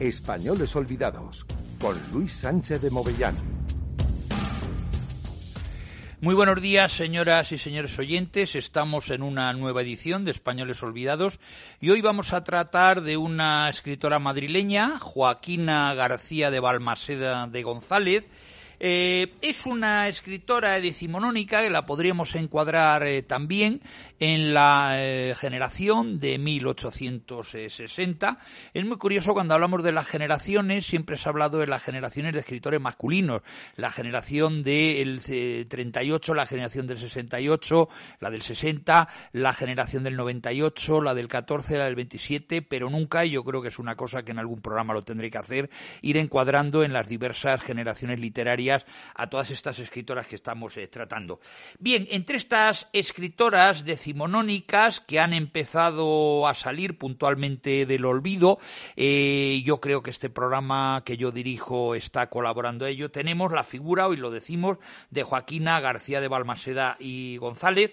Españoles Olvidados, con Luis Sánchez de Movellán. Muy buenos días, señoras y señores oyentes. Estamos en una nueva edición de Españoles Olvidados y hoy vamos a tratar de una escritora madrileña, Joaquina García de Balmaseda de González, eh, es una escritora decimonónica que la podríamos encuadrar eh, también en la eh, generación de 1860. Es muy curioso cuando hablamos de las generaciones, siempre se ha hablado de las generaciones de escritores masculinos. La generación del 38, la generación del 68, la del 60, la generación del 98, la del 14, la del 27, pero nunca, y yo creo que es una cosa que en algún programa lo tendré que hacer, ir encuadrando en las diversas generaciones literarias a todas estas escritoras que estamos eh, tratando. Bien, entre estas escritoras decimonónicas que han empezado a salir puntualmente del olvido, eh, yo creo que este programa que yo dirijo está colaborando a ello, tenemos la figura, hoy lo decimos, de Joaquina García de Balmaseda y González,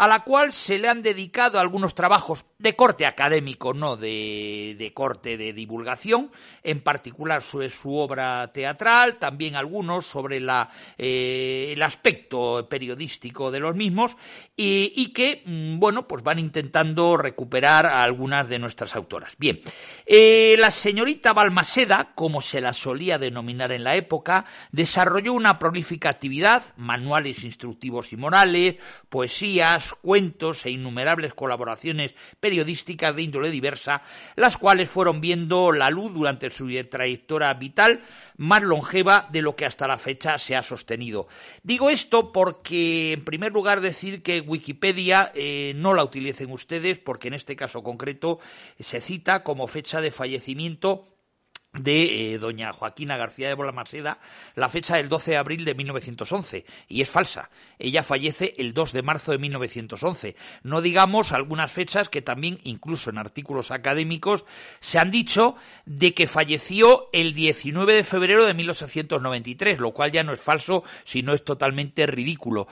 a la cual se le han dedicado algunos trabajos de corte académico, no de, corte de divulgación, en particular sobre su obra teatral, también algunos sobre la, eh, el aspecto periodístico de los mismos, y, que, mm, bueno, pues van intentando recuperar a algunas de nuestras autoras. Bien, eh, la señorita Balmaseda, como se la solía denominar en la época, desarrolló una prolífica actividad, manuales instructivos y morales, poesías, cuentos e innumerables colaboraciones periodísticas de índole diversa, las cuales fueron viendo la luz durante su trayectoria vital más longeva de lo que hasta la fecha se ha sostenido. Digo esto porque, en primer lugar, decir que Wikipedia eh, no la utilicen ustedes, porque en este caso concreto se cita como fecha de fallecimiento de eh, doña Joaquina García de Bolamaseda la fecha del 12 de abril de 1911 y es falsa. Ella fallece el 2 de marzo de 1911. No digamos algunas fechas que también incluso en artículos académicos se han dicho de que falleció el 19 de febrero de 1893, lo cual ya no es falso, sino es totalmente ridículo.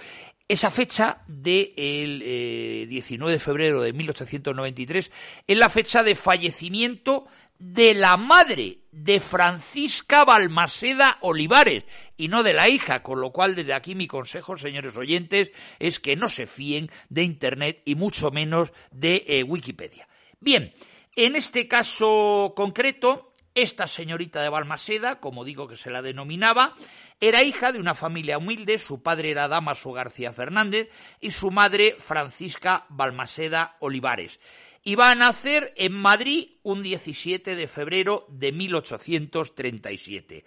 Esa fecha del 19 eh, de febrero de 1893 es la fecha de fallecimiento de la madre de Francisca Balmaseda Olivares y no de la hija, con lo cual desde aquí mi consejo, señores oyentes, es que no se fíen de Internet y mucho menos de eh, Wikipedia. Bien, en este caso concreto, esta señorita de Balmaseda, como digo que se la denominaba, era hija de una familia humilde, su padre era Damaso García Fernández y su madre Francisca Balmaseda Olivares. Iba a nacer en Madrid un 17 de febrero de 1837.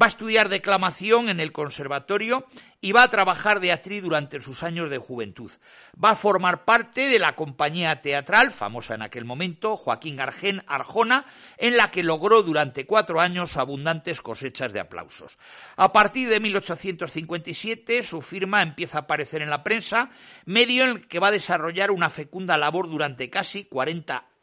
Va a estudiar declamación en el conservatorio y va a trabajar de actriz durante sus años de juventud. Va a formar parte de la compañía teatral, famosa en aquel momento, Joaquín Argen Arjona, en la que logró durante cuatro años abundantes cosechas de aplausos. A partir de 1857, su firma empieza a aparecer en la prensa, medio en el que va a desarrollar una fecunda labor durante casi 40 años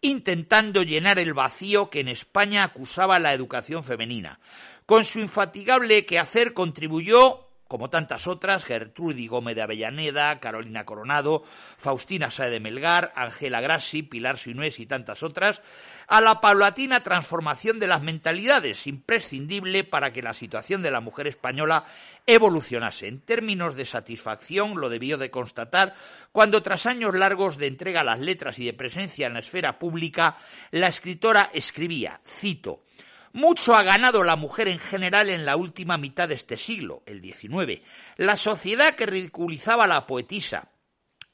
intentando llenar el vacío que en España acusaba la educación femenina. Con su infatigable quehacer contribuyó como tantas otras, Gertrudis Gómez de Avellaneda, Carolina Coronado, Faustina Sae de Melgar, Ángela Grassi, Pilar Sinués y tantas otras, a la paulatina transformación de las mentalidades, imprescindible para que la situación de la mujer española evolucionase. En términos de satisfacción, lo debió de constatar cuando, tras años largos de entrega a las letras y de presencia en la esfera pública, la escritora escribía, cito, mucho ha ganado la mujer en general en la última mitad de este siglo, el XIX. La sociedad que ridiculizaba a la poetisa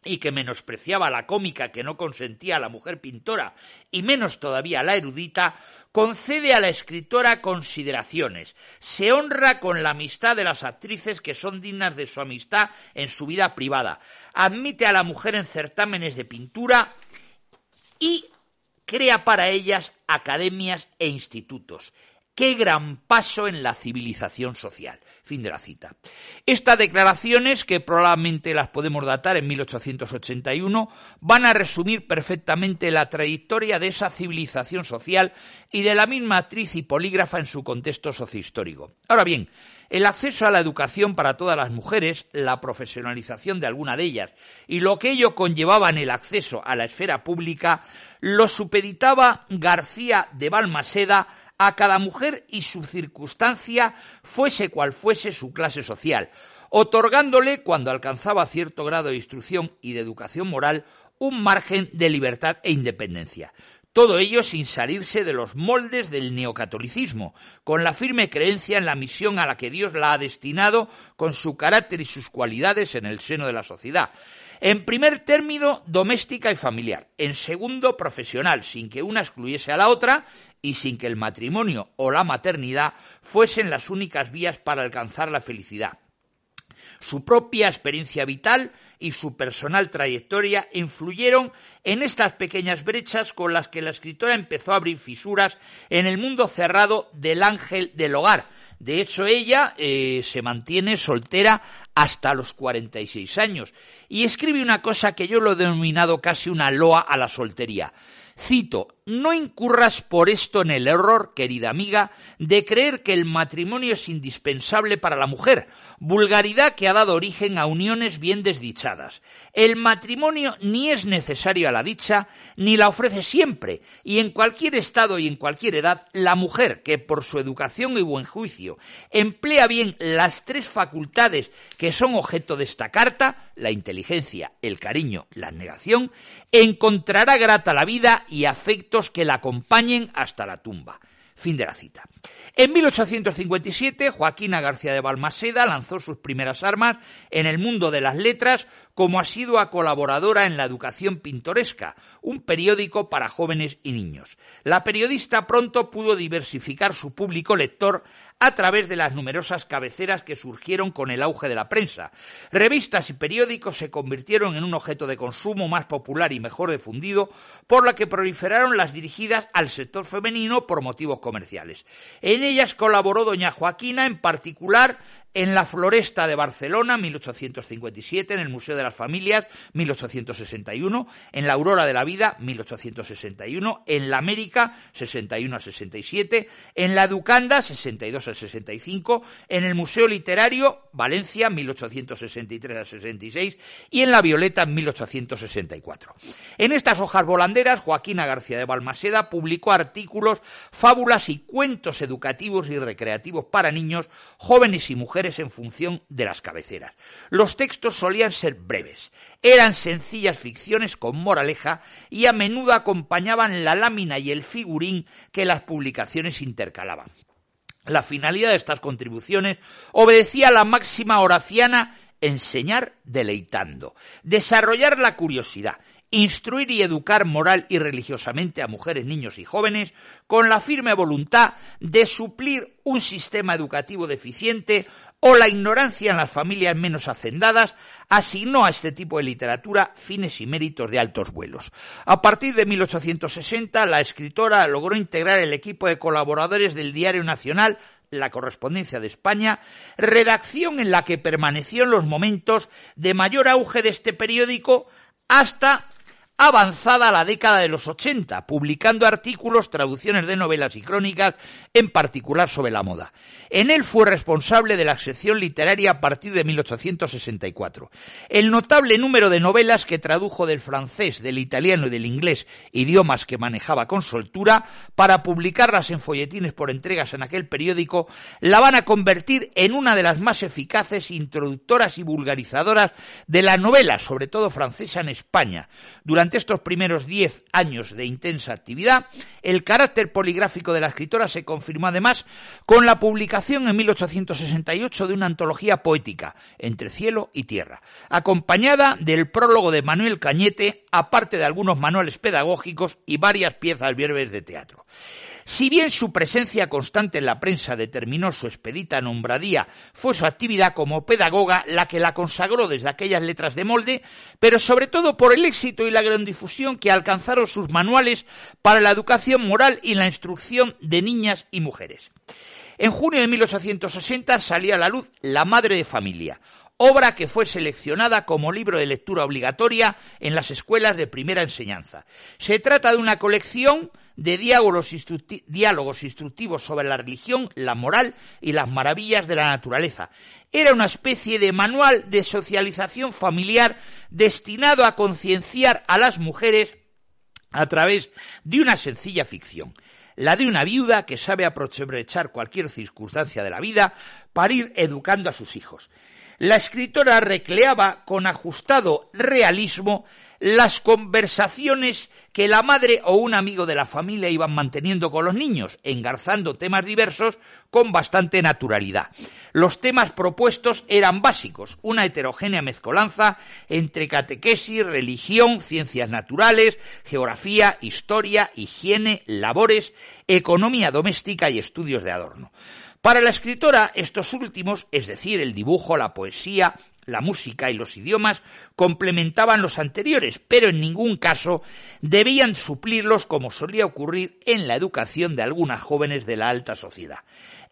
y que menospreciaba la cómica que no consentía a la mujer pintora y menos todavía a la erudita, concede a la escritora consideraciones, se honra con la amistad de las actrices que son dignas de su amistad en su vida privada, admite a la mujer en certámenes de pintura y crea para ellas academias e institutos. qué gran paso en la civilización social. Fin de la cita. Estas declaraciones, que probablemente las podemos datar en 1881, van a resumir perfectamente la trayectoria de esa civilización social y de la misma actriz y polígrafa en su contexto sociohistórico. Ahora bien, el acceso a la educación para todas las mujeres, la profesionalización de alguna de ellas y lo que ello conllevaba en el acceso a la esfera pública, lo supeditaba García de Balmaseda a cada mujer y su circunstancia, fuese cual fuese su clase social, otorgándole, cuando alcanzaba cierto grado de instrucción y de educación moral, un margen de libertad e independencia. Todo ello sin salirse de los moldes del neocatolicismo, con la firme creencia en la misión a la que Dios la ha destinado con su carácter y sus cualidades en el seno de la sociedad. En primer término, doméstica y familiar. En segundo, profesional, sin que una excluyese a la otra y sin que el matrimonio o la maternidad fuesen las únicas vías para alcanzar la felicidad. Su propia experiencia vital y su personal trayectoria influyeron en estas pequeñas brechas con las que la escritora empezó a abrir fisuras en el mundo cerrado del ángel del hogar. De hecho, ella eh, se mantiene soltera hasta los 46 años y escribe una cosa que yo lo he denominado casi una loa a la soltería. Cito, no incurras por esto en el error, querida amiga, de creer que el matrimonio es indispensable para la mujer, vulgaridad que ha dado origen a uniones bien desdichadas. El matrimonio ni es necesario a la dicha, ni la ofrece siempre, y en cualquier estado y en cualquier edad, la mujer que por su educación y buen juicio emplea bien las tres facultades que son objeto de esta carta, la inteligencia, el cariño, la negación, encontrará grata la vida y afectos que la acompañen hasta la tumba. Fin de la cita. En 1857, Joaquina García de Balmaseda lanzó sus primeras armas en el mundo de las letras como asidua colaboradora en La Educación Pintoresca, un periódico para jóvenes y niños. La periodista pronto pudo diversificar su público lector a través de las numerosas cabeceras que surgieron con el auge de la prensa. Revistas y periódicos se convirtieron en un objeto de consumo más popular y mejor difundido, por la que proliferaron las dirigidas al sector femenino por motivos comerciales. En ellas colaboró doña Joaquina, en particular en la Floresta de Barcelona, 1857, en el Museo de las Familias, 1861, en la Aurora de la Vida, 1861, en la América, 61 a 67, en la Educanda, 62 a 65, en el Museo Literario, Valencia, 1863 a 66, y en la Violeta, 1864. En estas hojas volanderas, Joaquina García de Balmaseda publicó artículos, fábulas y cuentos educativos y recreativos para niños, jóvenes y mujeres en función de las cabeceras. Los textos solían ser breves, eran sencillas ficciones con moraleja y a menudo acompañaban la lámina y el figurín que las publicaciones intercalaban. La finalidad de estas contribuciones obedecía a la máxima horaciana enseñar deleitando, desarrollar la curiosidad, instruir y educar moral y religiosamente a mujeres, niños y jóvenes con la firme voluntad de suplir un sistema educativo deficiente o la ignorancia en las familias menos hacendadas asignó a este tipo de literatura fines y méritos de altos vuelos. A partir de 1860, la escritora logró integrar el equipo de colaboradores del Diario Nacional la correspondencia de España, redacción en la que permaneció en los momentos de mayor auge de este periódico hasta avanzada la década de los 80, publicando artículos, traducciones de novelas y crónicas, en particular sobre la moda. En él fue responsable de la sección literaria a partir de 1864. El notable número de novelas que tradujo del francés, del italiano y del inglés, idiomas que manejaba con soltura, para publicarlas en folletines por entregas en aquel periódico, la van a convertir en una de las más eficaces introductoras y vulgarizadoras de la novela, sobre todo francesa en España. Durante durante estos primeros diez años de intensa actividad, el carácter poligráfico de la escritora se confirmó además con la publicación en 1868 de una antología poética, Entre cielo y tierra, acompañada del prólogo de Manuel Cañete, aparte de algunos manuales pedagógicos y varias piezas breves de teatro. Si bien su presencia constante en la prensa determinó su expedita nombradía, fue su actividad como pedagoga la que la consagró desde aquellas letras de molde, pero sobre todo por el éxito y la gran difusión que alcanzaron sus manuales para la educación moral y la instrucción de niñas y mujeres. En junio de 1860 salía a la luz La Madre de Familia, obra que fue seleccionada como libro de lectura obligatoria en las escuelas de primera enseñanza. Se trata de una colección de diálogos, instructivos sobre la religión, la moral y las maravillas de la naturaleza. Era una especie de manual de socialización familiar destinado a concienciar a las mujeres a través de una sencilla ficción la de una viuda que sabe aprovechar cualquier circunstancia de la vida para ir educando a sus hijos. La escritora recreaba con ajustado realismo las conversaciones que la madre o un amigo de la familia iban manteniendo con los niños, engarzando temas diversos con bastante naturalidad. Los temas propuestos eran básicos, una heterogénea mezcolanza entre catequesis, religión, ciencias naturales, geografía, historia, higiene, labores, economía doméstica y estudios de adorno. Para la escritora, estos últimos, es decir, el dibujo, la poesía, la música y los idiomas, complementaban los anteriores, pero en ningún caso debían suplirlos como solía ocurrir en la educación de algunas jóvenes de la alta sociedad.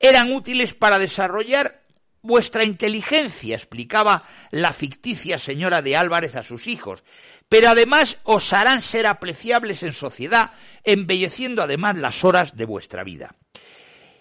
Eran útiles para desarrollar vuestra inteligencia, explicaba la ficticia señora de Álvarez a sus hijos, pero además os harán ser apreciables en sociedad, embelleciendo además las horas de vuestra vida.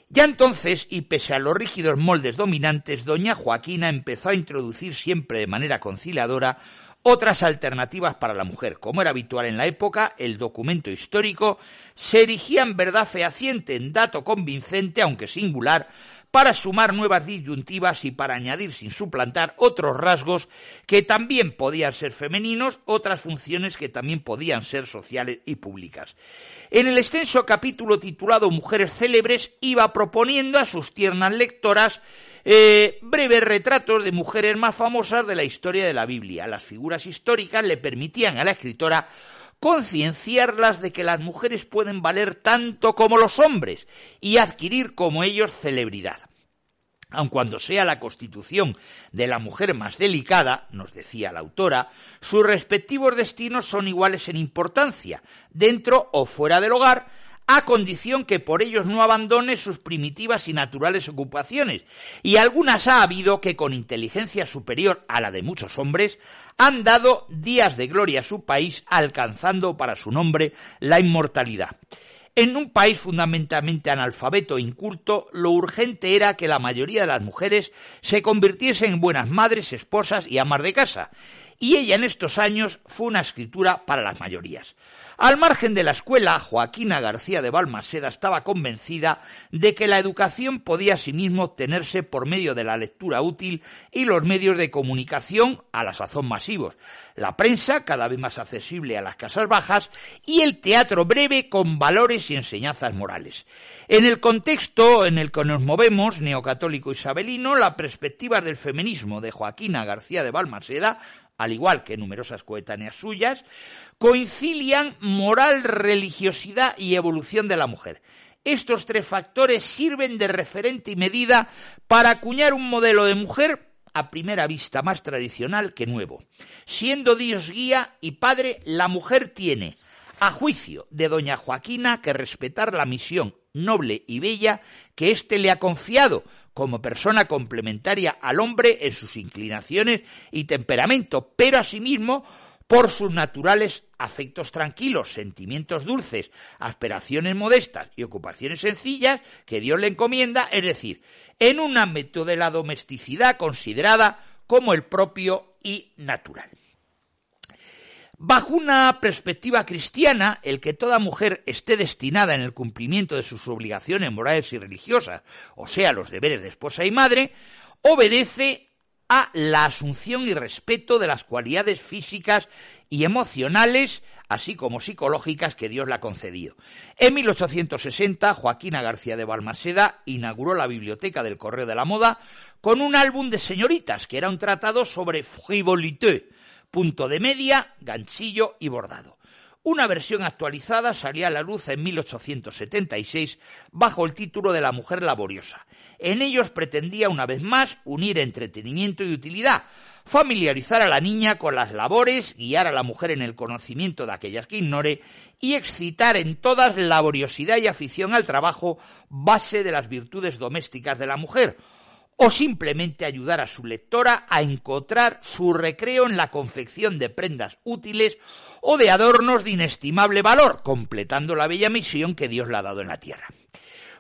Ya entonces, y pese a los rígidos moldes dominantes, doña Joaquina empezó a introducir siempre de manera conciliadora otras alternativas para la mujer. Como era habitual en la época, el documento histórico se erigía en verdad fehaciente, en dato convincente, aunque singular, para sumar nuevas disyuntivas y para añadir sin suplantar otros rasgos que también podían ser femeninos, otras funciones que también podían ser sociales y públicas. En el extenso capítulo titulado Mujeres célebres iba proponiendo a sus tiernas lectoras eh, breves retratos de mujeres más famosas de la historia de la Biblia. Las figuras históricas le permitían a la escritora concienciarlas de que las mujeres pueden valer tanto como los hombres y adquirir como ellos celebridad. Aun cuando sea la constitución de la mujer más delicada, nos decía la autora, sus respectivos destinos son iguales en importancia, dentro o fuera del hogar, a condición que por ellos no abandone sus primitivas y naturales ocupaciones, y algunas ha habido que con inteligencia superior a la de muchos hombres han dado días de gloria a su país, alcanzando para su nombre la inmortalidad. En un país fundamentalmente analfabeto e inculto, lo urgente era que la mayoría de las mujeres se convirtiesen en buenas madres, esposas y amas de casa, y ella en estos años fue una escritura para las mayorías. Al margen de la escuela, Joaquina García de Balmaseda estaba convencida de que la educación podía asimismo obtenerse por medio de la lectura útil y los medios de comunicación a la sazón masivos, la prensa cada vez más accesible a las casas bajas y el teatro breve con valores y enseñanzas morales. En el contexto en el que nos movemos, neocatólico isabelino, la perspectiva del feminismo de Joaquina García de Balmaseda al igual que numerosas coetáneas suyas, coincilian moral, religiosidad y evolución de la mujer. Estos tres factores sirven de referente y medida para acuñar un modelo de mujer a primera vista más tradicional que nuevo. Siendo Dios guía y padre, la mujer tiene, a juicio de doña Joaquina, que respetar la misión noble y bella que éste le ha confiado como persona complementaria al hombre en sus inclinaciones y temperamento, pero asimismo por sus naturales afectos tranquilos, sentimientos dulces, aspiraciones modestas y ocupaciones sencillas que Dios le encomienda, es decir, en un ámbito de la domesticidad considerada como el propio y natural. Bajo una perspectiva cristiana, el que toda mujer esté destinada en el cumplimiento de sus obligaciones morales y religiosas, o sea, los deberes de esposa y madre, obedece a la asunción y respeto de las cualidades físicas y emocionales, así como psicológicas que Dios le ha concedido. En 1860, Joaquina García de Balmaseda inauguró la Biblioteca del Correo de la Moda con un álbum de señoritas, que era un tratado sobre frivolité, punto de media, ganchillo y bordado. Una versión actualizada salía a la luz en 1876 bajo el título de La mujer laboriosa. En ellos pretendía una vez más unir entretenimiento y utilidad, familiarizar a la niña con las labores, guiar a la mujer en el conocimiento de aquellas que ignore y excitar en todas laboriosidad y afición al trabajo, base de las virtudes domésticas de la mujer, o simplemente ayudar a su lectora a encontrar su recreo en la confección de prendas útiles o de adornos de inestimable valor, completando la bella misión que Dios le ha dado en la tierra.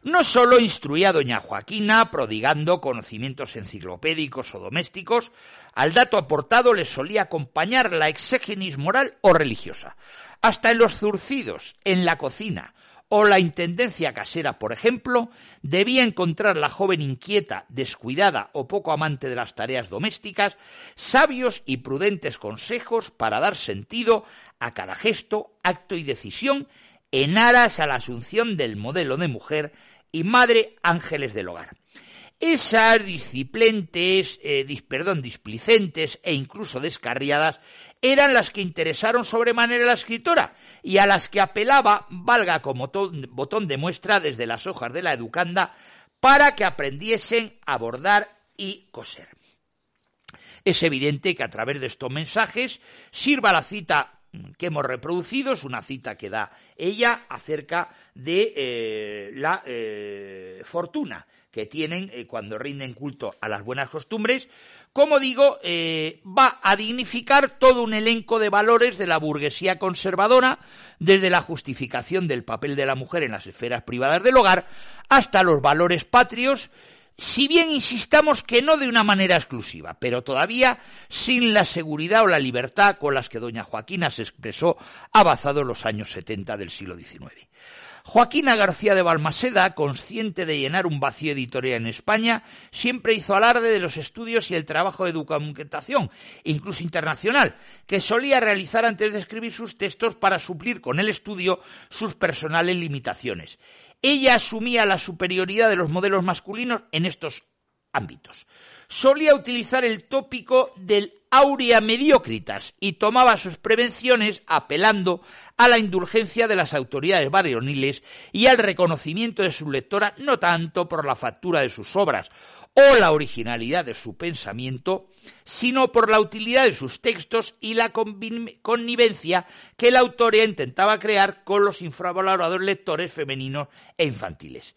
No sólo instruía a doña Joaquina, prodigando conocimientos enciclopédicos o domésticos, al dato aportado le solía acompañar la exégenis moral o religiosa. Hasta en los zurcidos, en la cocina, o la intendencia casera, por ejemplo, debía encontrar la joven inquieta, descuidada o poco amante de las tareas domésticas sabios y prudentes consejos para dar sentido a cada gesto, acto y decisión en aras a la asunción del modelo de mujer y Madre Ángeles del Hogar. Esas disciplentes, eh, perdón, displicentes e incluso descarriadas eran las que interesaron sobremanera a la escritora y a las que apelaba, valga como botón de muestra desde las hojas de la educanda, para que aprendiesen a bordar y coser. Es evidente que a través de estos mensajes sirva la cita que hemos reproducido, es una cita que da ella acerca de eh, la eh, fortuna que tienen eh, cuando rinden culto a las buenas costumbres, como digo, va a dignificar todo un elenco de valores de la burguesía conservadora, desde la justificación del papel de la mujer en las esferas privadas del hogar, hasta los valores patrios, si bien insistamos que no de una manera exclusiva, pero todavía sin la seguridad o la libertad con las que doña Joaquina se expresó avanzados los años 70 del siglo XIX. Joaquina García de Balmaseda, consciente de llenar un vacío editorial en España, siempre hizo alarde de los estudios y el trabajo de documentación, incluso internacional, que solía realizar antes de escribir sus textos para suplir con el estudio sus personales limitaciones. Ella asumía la superioridad de los modelos masculinos en estos ámbitos. Solía utilizar el tópico del aurea mediocritas y tomaba sus prevenciones apelando a la indulgencia de las autoridades varoniles y al reconocimiento de su lectora no tanto por la factura de sus obras o la originalidad de su pensamiento, sino por la utilidad de sus textos y la connivencia que la autoría intentaba crear con los infravalorados lectores femeninos e infantiles.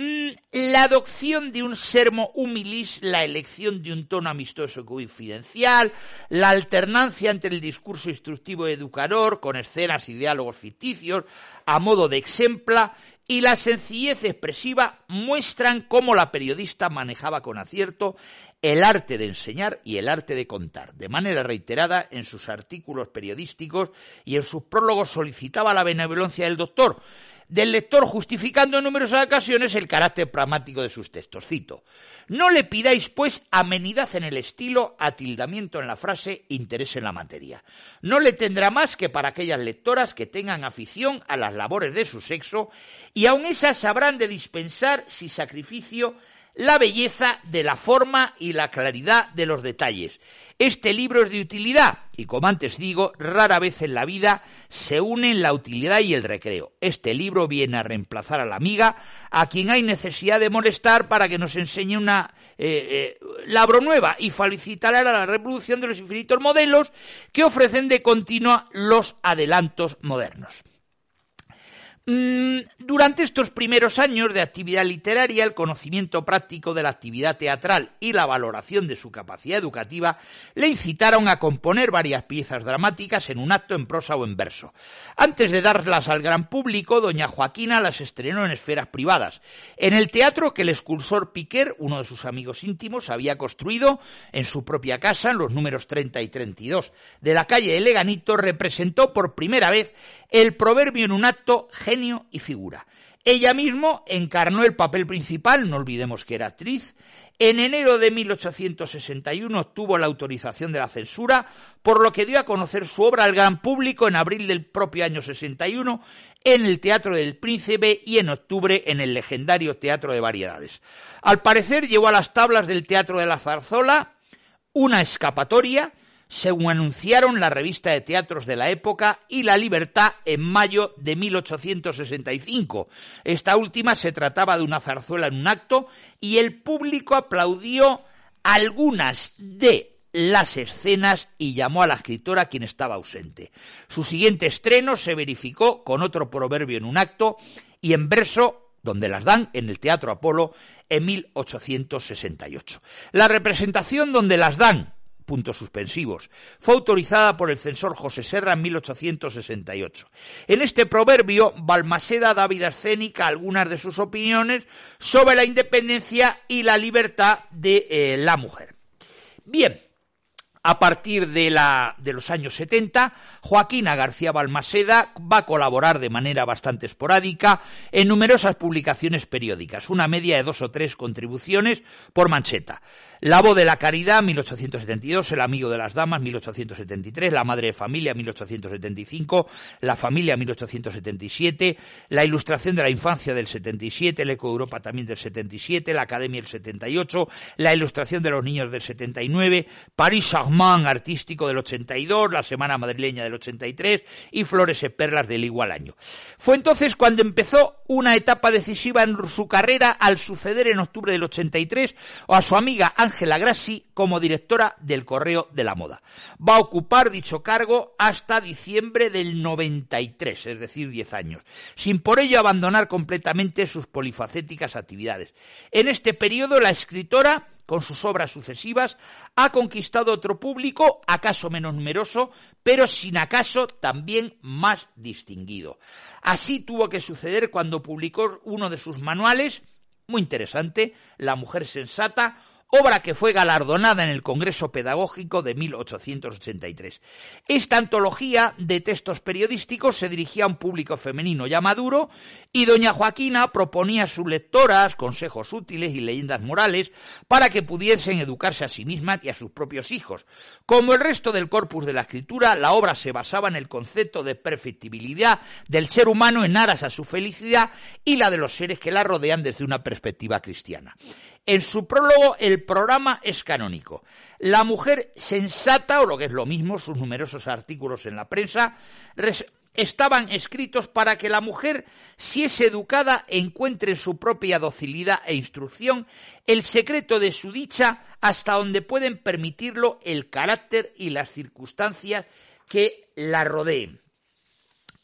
Mm, la adopción de un sermo humilis, la elección de un tono amistoso confidencial, la alternancia entre el discurso instructivo y educador, con escenas y diálogos ficticios, a modo de exempla, y la sencillez expresiva muestran cómo la periodista manejaba con acierto el arte de enseñar y el arte de contar. De manera reiterada, en sus artículos periodísticos y en sus prólogos solicitaba la benevolencia del doctor, del lector justificando en numerosas ocasiones el carácter pragmático de sus textos. Cito, no le pidáis, pues, amenidad en el estilo, atildamiento en la frase, interés en la materia. No le tendrá más que para aquellas lectoras que tengan afición a las labores de su sexo y aun esas sabrán de dispensar si sacrificio la belleza de la forma y la claridad de los detalles. Este libro es de utilidad y, como antes digo, rara vez en la vida se unen la utilidad y el recreo. Este libro viene a reemplazar a la amiga a quien hay necesidad de molestar para que nos enseñe una eh, eh, labro nueva y felicitará a la reproducción de los infinitos modelos que ofrecen de continua los adelantos modernos. Mm, durante estos primeros años de actividad literaria, el conocimiento práctico de la actividad teatral y la valoración de su capacidad educativa le incitaron a componer varias piezas dramáticas en un acto en prosa o en verso. Antes de darlas al gran público, doña Joaquina las estrenó en esferas privadas, en el teatro que el escultor Piquer, uno de sus amigos íntimos, había construido en su propia casa en los números 30 y 32 de la calle de Leganito, representó por primera vez el proverbio en un acto y figura. Ella mismo encarnó el papel principal, no olvidemos que era actriz. En enero de 1861 obtuvo la autorización de la censura, por lo que dio a conocer su obra al gran público en abril del propio año 61 en el Teatro del Príncipe y en octubre en el legendario Teatro de Variedades. Al parecer llevó a las tablas del Teatro de la Zarzola una escapatoria según anunciaron la revista de teatros de la época y La Libertad en mayo de 1865. Esta última se trataba de una zarzuela en un acto y el público aplaudió algunas de las escenas y llamó a la escritora quien estaba ausente. Su siguiente estreno se verificó con otro proverbio en un acto y en verso donde las dan en el Teatro Apolo en 1868. La representación donde las dan puntos suspensivos. Fue autorizada por el censor José Serra en 1868. En este proverbio, Balmaseda da vida escénica algunas de sus opiniones sobre la independencia y la libertad de eh, la mujer. Bien, a partir de, la, de los años 70, Joaquina García Balmaseda va a colaborar de manera bastante esporádica en numerosas publicaciones periódicas, una media de dos o tres contribuciones por mancheta. La voz de la caridad, 1872, El amigo de las damas, 1873, La madre de familia, 1875, La familia, 1877, La ilustración de la infancia del 77, El eco de Europa también del 77, La academia del 78, La ilustración de los niños del 79, París Artístico del 82, La semana madrileña del 83 y Flores y perlas del igual año. Fue entonces cuando empezó una etapa decisiva en su carrera al suceder en octubre del 83 a su amiga Ángela Grassi como directora del Correo de la Moda. Va a ocupar dicho cargo hasta diciembre del 93, es decir, 10 años, sin por ello abandonar completamente sus polifacéticas actividades. En este periodo la escritora con sus obras sucesivas, ha conquistado otro público, acaso menos numeroso, pero sin acaso también más distinguido. Así tuvo que suceder cuando publicó uno de sus manuales, muy interesante, La mujer sensata, obra que fue galardonada en el Congreso Pedagógico de 1883. Esta antología de textos periodísticos se dirigía a un público femenino ya maduro y doña Joaquina proponía a sus lectoras consejos útiles y leyendas morales para que pudiesen educarse a sí mismas y a sus propios hijos. Como el resto del corpus de la escritura, la obra se basaba en el concepto de perfectibilidad del ser humano en aras a su felicidad y la de los seres que la rodean desde una perspectiva cristiana. En su prólogo, el programa es canónico. La mujer sensata, o lo que es lo mismo, sus numerosos artículos en la prensa, estaban escritos para que la mujer, si es educada, encuentre en su propia docilidad e instrucción el secreto de su dicha hasta donde pueden permitirlo el carácter y las circunstancias que la rodeen.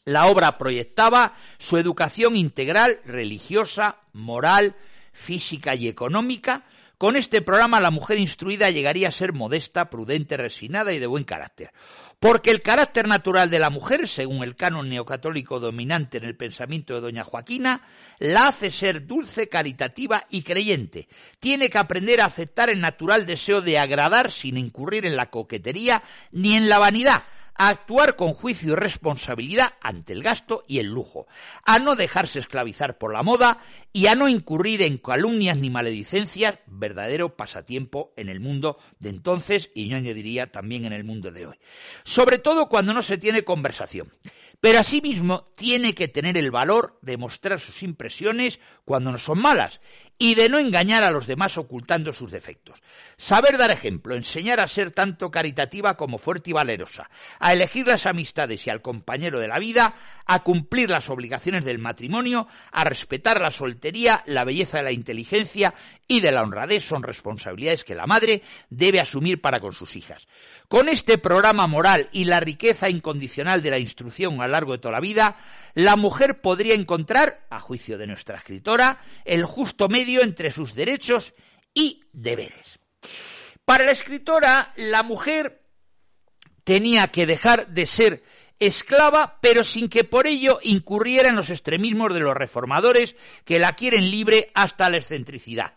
La obra proyectaba su educación integral, religiosa, moral, física y económica, con este programa la mujer instruida llegaría a ser modesta, prudente, resignada y de buen carácter. Porque el carácter natural de la mujer, según el canon neocatólico dominante en el pensamiento de doña Joaquina, la hace ser dulce, caritativa y creyente. Tiene que aprender a aceptar el natural deseo de agradar sin incurrir en la coquetería ni en la vanidad, a actuar con juicio y responsabilidad ante el gasto y el lujo, a no dejarse esclavizar por la moda y a no incurrir en calumnias ni maledicencias, verdadero pasatiempo en el mundo de entonces y yo añadiría también en el mundo de hoy. Sobre todo cuando no se tiene conversación. Pero asimismo tiene que tener el valor de mostrar sus impresiones cuando no son malas y de no engañar a los demás ocultando sus defectos. Saber dar ejemplo, enseñar a ser tanto caritativa como fuerte y valerosa, a elegir las amistades y al compañero de la vida, a cumplir las obligaciones del matrimonio, a respetar la soltería, la belleza de la inteligencia y de la honradez son responsabilidades que la madre debe asumir para con sus hijas. Con este programa moral y la riqueza incondicional de la instrucción a lo largo de toda la vida, la mujer podría encontrar, a juicio de nuestra escritora, el justo medio entre sus derechos y deberes. Para la escritora, la mujer tenía que dejar de ser esclava, pero sin que por ello incurriera en los extremismos de los reformadores que la quieren libre hasta la excentricidad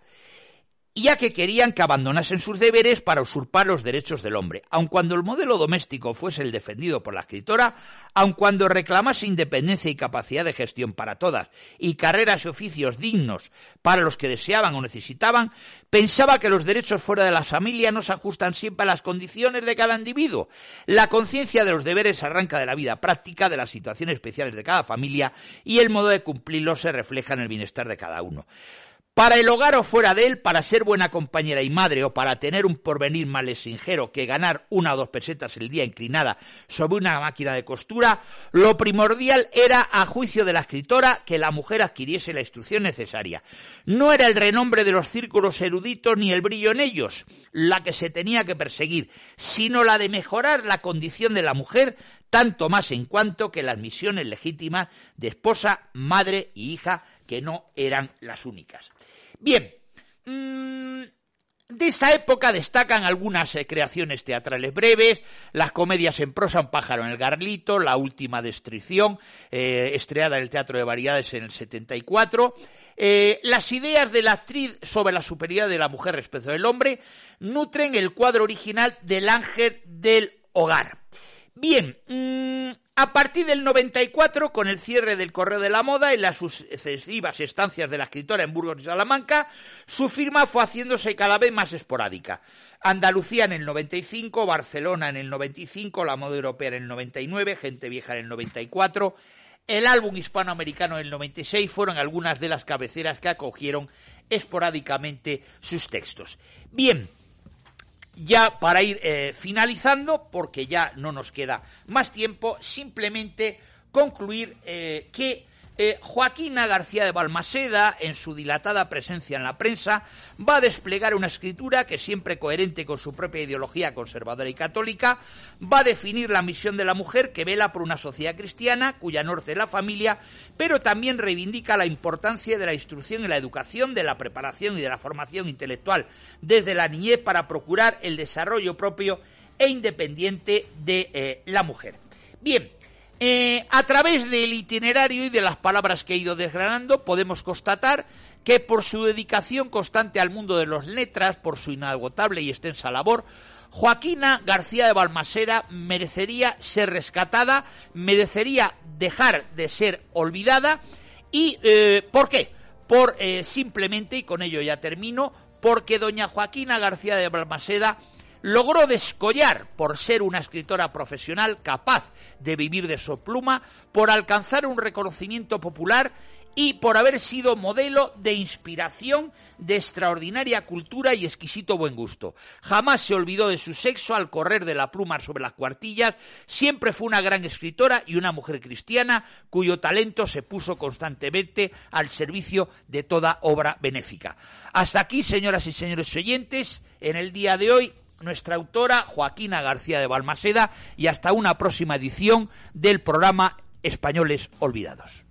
ya que querían que abandonasen sus deberes para usurpar los derechos del hombre. Aun cuando el modelo doméstico fuese el defendido por la escritora, aun cuando reclamase independencia y capacidad de gestión para todas, y carreras y oficios dignos para los que deseaban o necesitaban, pensaba que los derechos fuera de la familia no se ajustan siempre a las condiciones de cada individuo. La conciencia de los deberes arranca de la vida práctica, de las situaciones especiales de cada familia, y el modo de cumplirlos se refleja en el bienestar de cada uno. Para el hogar o fuera de él, para ser buena compañera y madre o para tener un porvenir más lesingero que ganar una o dos pesetas el día inclinada sobre una máquina de costura, lo primordial era, a juicio de la escritora, que la mujer adquiriese la instrucción necesaria. No era el renombre de los círculos eruditos ni el brillo en ellos la que se tenía que perseguir, sino la de mejorar la condición de la mujer tanto más en cuanto que las misiones legítimas de esposa, madre y hija, que no eran las únicas. Bien, mm, de esta época destacan algunas eh, creaciones teatrales breves, las comedias en prosa Un pájaro en el garlito, La última destrucción, eh, estreada en el Teatro de Variedades en el 74. Eh, las ideas de la actriz sobre la superioridad de la mujer respecto del hombre nutren el cuadro original del ángel del hogar. Bien, mm, a partir del 94, con el cierre del Correo de la Moda y las sucesivas estancias de la escritora en Burgos y Salamanca, su firma fue haciéndose cada vez más esporádica. Andalucía en el 95, Barcelona en el 95, la moda europea en el 99, Gente Vieja en el 94, el álbum hispanoamericano en el 96 fueron algunas de las cabeceras que acogieron esporádicamente sus textos. Bien, ya para ir eh, finalizando, porque ya no nos queda más tiempo, simplemente concluir eh, que eh, Joaquina García de Balmaseda, en su dilatada presencia en la prensa, va a desplegar una escritura que, siempre coherente con su propia ideología conservadora y católica, va a definir la misión de la mujer que vela por una sociedad cristiana, cuya norte es la familia, pero también reivindica la importancia de la instrucción y la educación, de la preparación y de la formación intelectual desde la niñez para procurar el desarrollo propio e independiente de eh, la mujer. Bien, eh, a través del itinerario y de las palabras que he ido desgranando, podemos constatar que por su dedicación constante al mundo de las letras, por su inagotable y extensa labor, Joaquina García de Balmasera merecería ser rescatada, merecería dejar de ser olvidada. ¿Y eh, por qué? Por eh, simplemente, y con ello ya termino, porque doña Joaquina García de Balmaseda logró descollar por ser una escritora profesional capaz de vivir de su pluma, por alcanzar un reconocimiento popular y por haber sido modelo de inspiración, de extraordinaria cultura y exquisito buen gusto. Jamás se olvidó de su sexo al correr de la pluma sobre las cuartillas, siempre fue una gran escritora y una mujer cristiana cuyo talento se puso constantemente al servicio de toda obra benéfica. Hasta aquí, señoras y señores oyentes, en el día de hoy nuestra autora Joaquina García de Balmaseda y hasta una próxima edición del programa Españoles Olvidados.